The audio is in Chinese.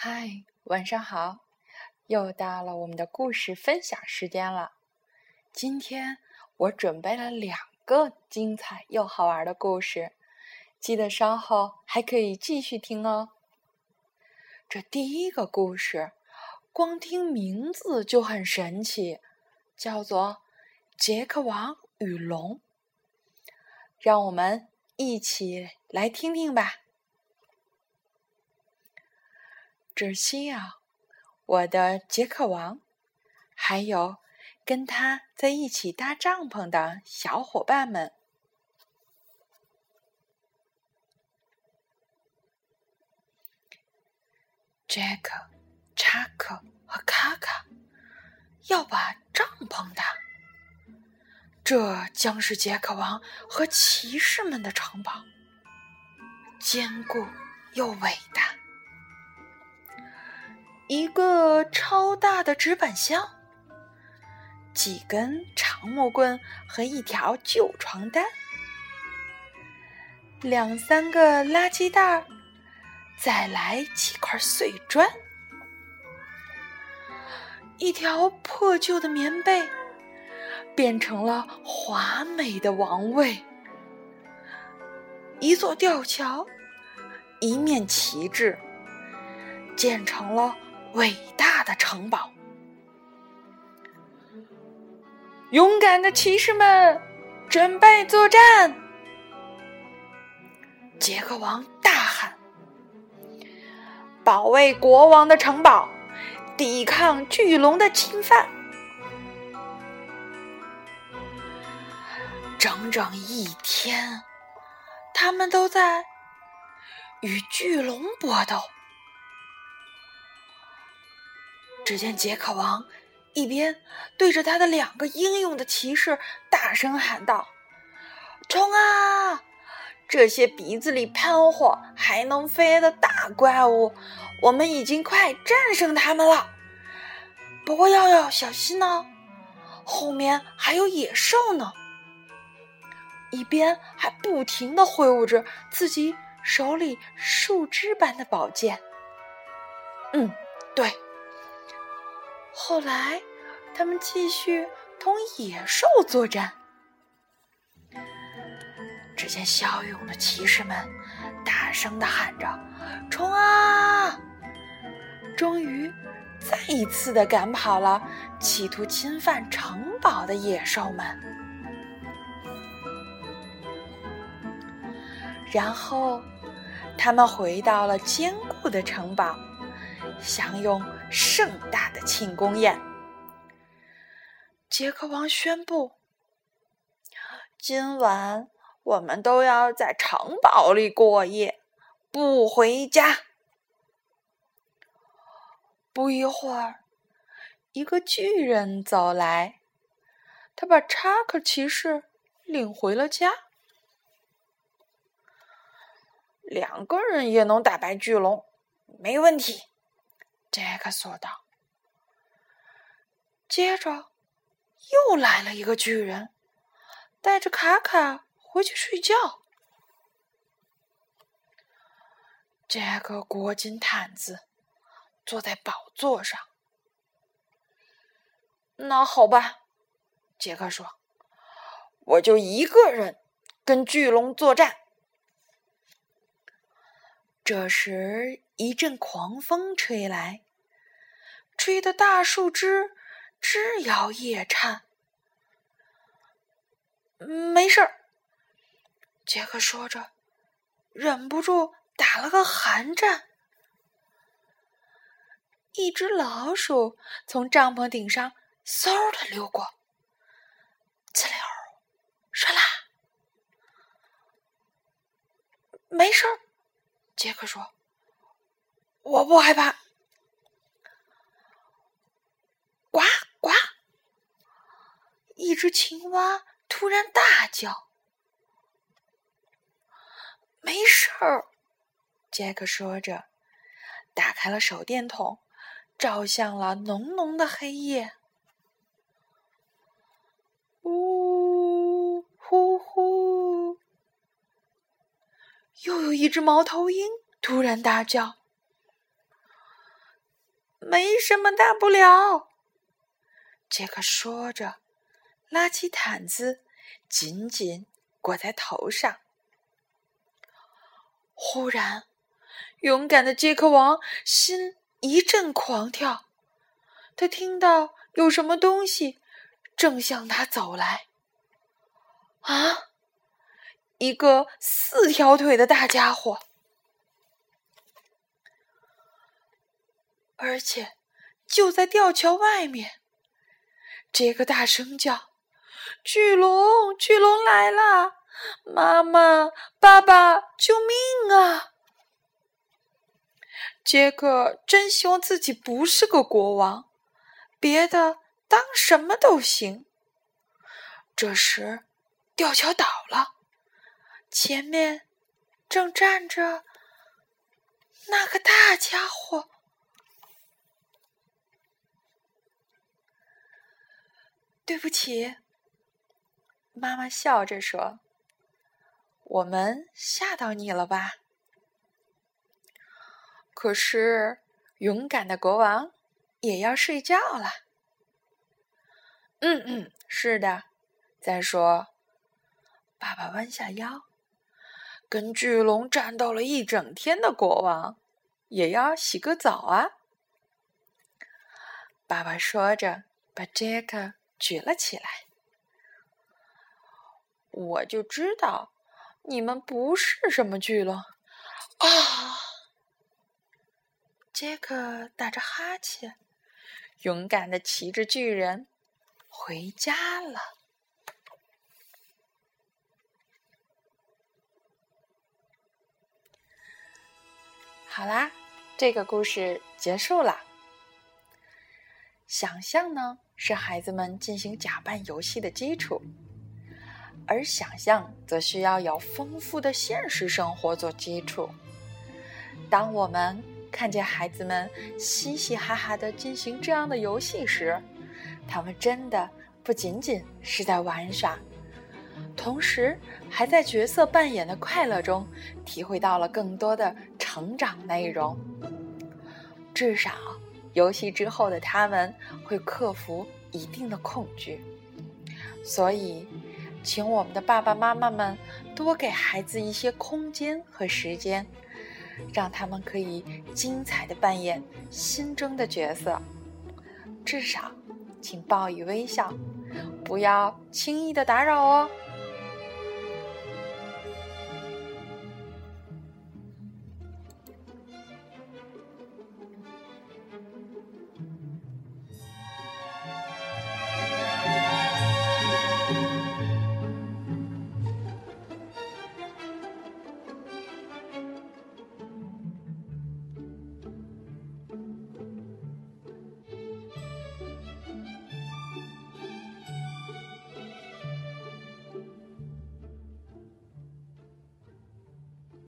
嗨，晚上好！又到了我们的故事分享时间了。今天我准备了两个精彩又好玩的故事，记得稍后还可以继续听哦。这第一个故事，光听名字就很神奇，叫做《杰克王与龙》。让我们一起来听听吧。只需要我的杰克王，还有跟他在一起搭帐篷的小伙伴们。杰克、查克和卡卡要把帐篷搭，这将是杰克王和骑士们的城堡，坚固又伟大。一个超大的纸板箱，几根长木棍和一条旧床单，两三个垃圾袋，再来几块碎砖，一条破旧的棉被变成了华美的王位，一座吊桥，一面旗帜，建成了。伟大的城堡，勇敢的骑士们，准备作战！杰克王大喊：“保卫国王的城堡，抵抗巨龙的侵犯！”整整一天，他们都在与巨龙搏斗。只见杰克王一边对着他的两个英勇的骑士大声喊道：“冲啊！这些鼻子里喷火还能飞的大怪物，我们已经快战胜他们了。不过要要小心哦，后面还有野兽呢。”一边还不停的挥舞着自己手里树枝般的宝剑。嗯，对。后来，他们继续同野兽作战。只见骁勇的骑士们大声的喊着：“冲啊！”终于，再一次的赶跑了企图侵犯城堡的野兽们。然后，他们回到了坚固的城堡。享用盛大的庆功宴。杰克王宣布：“今晚我们都要在城堡里过夜，不回家。”不一会儿，一个巨人走来，他把查克骑士领回了家。两个人也能打败巨龙，没问题。杰克说道。接着，又来了一个巨人，带着卡卡回去睡觉。杰克裹紧毯子，坐在宝座上。那好吧，杰克说：“我就一个人跟巨龙作战。”这时，一阵狂风吹来，吹得大树枝枝摇叶颤。没事儿，杰克说着，忍不住打了个寒战。一只老鼠从帐篷顶上嗖的溜过，呲溜，唰啦，没事儿。杰克说：“我不害怕。”呱呱！一只青蛙突然大叫：“没事儿！”杰克说着，打开了手电筒，照向了浓浓的黑夜。呜又有一只猫头鹰突然大叫：“没什么大不了。”杰克说着，拉起毯子，紧紧裹在头上。忽然，勇敢的杰克王心一阵狂跳，他听到有什么东西正向他走来。啊！一个四条腿的大家伙，而且就在吊桥外面。杰克大声叫：“巨龙，巨龙来了！妈妈，爸爸，救命啊！”杰克真希望自己不是个国王，别的当什么都行。这时，吊桥倒了，前面正站着那个大家伙。对不起，妈妈笑着说：“我们吓到你了吧？”可是，勇敢的国王也要睡觉了。嗯嗯，是的。再说，爸爸弯下腰，跟巨龙战斗了一整天的国王也要洗个澡啊。爸爸说着，把杰克。举了起来，我就知道你们不是什么巨龙啊！杰克打着哈欠，勇敢的骑着巨人回家了。好啦，这个故事结束了。想象呢？是孩子们进行假扮游戏的基础，而想象则需要有丰富的现实生活做基础。当我们看见孩子们嘻嘻哈哈的进行这样的游戏时，他们真的不仅仅是在玩耍，同时还在角色扮演的快乐中体会到了更多的成长内容。至少。游戏之后的他们会克服一定的恐惧，所以，请我们的爸爸妈妈们多给孩子一些空间和时间，让他们可以精彩的扮演心中的角色。至少，请报以微笑，不要轻易的打扰哦。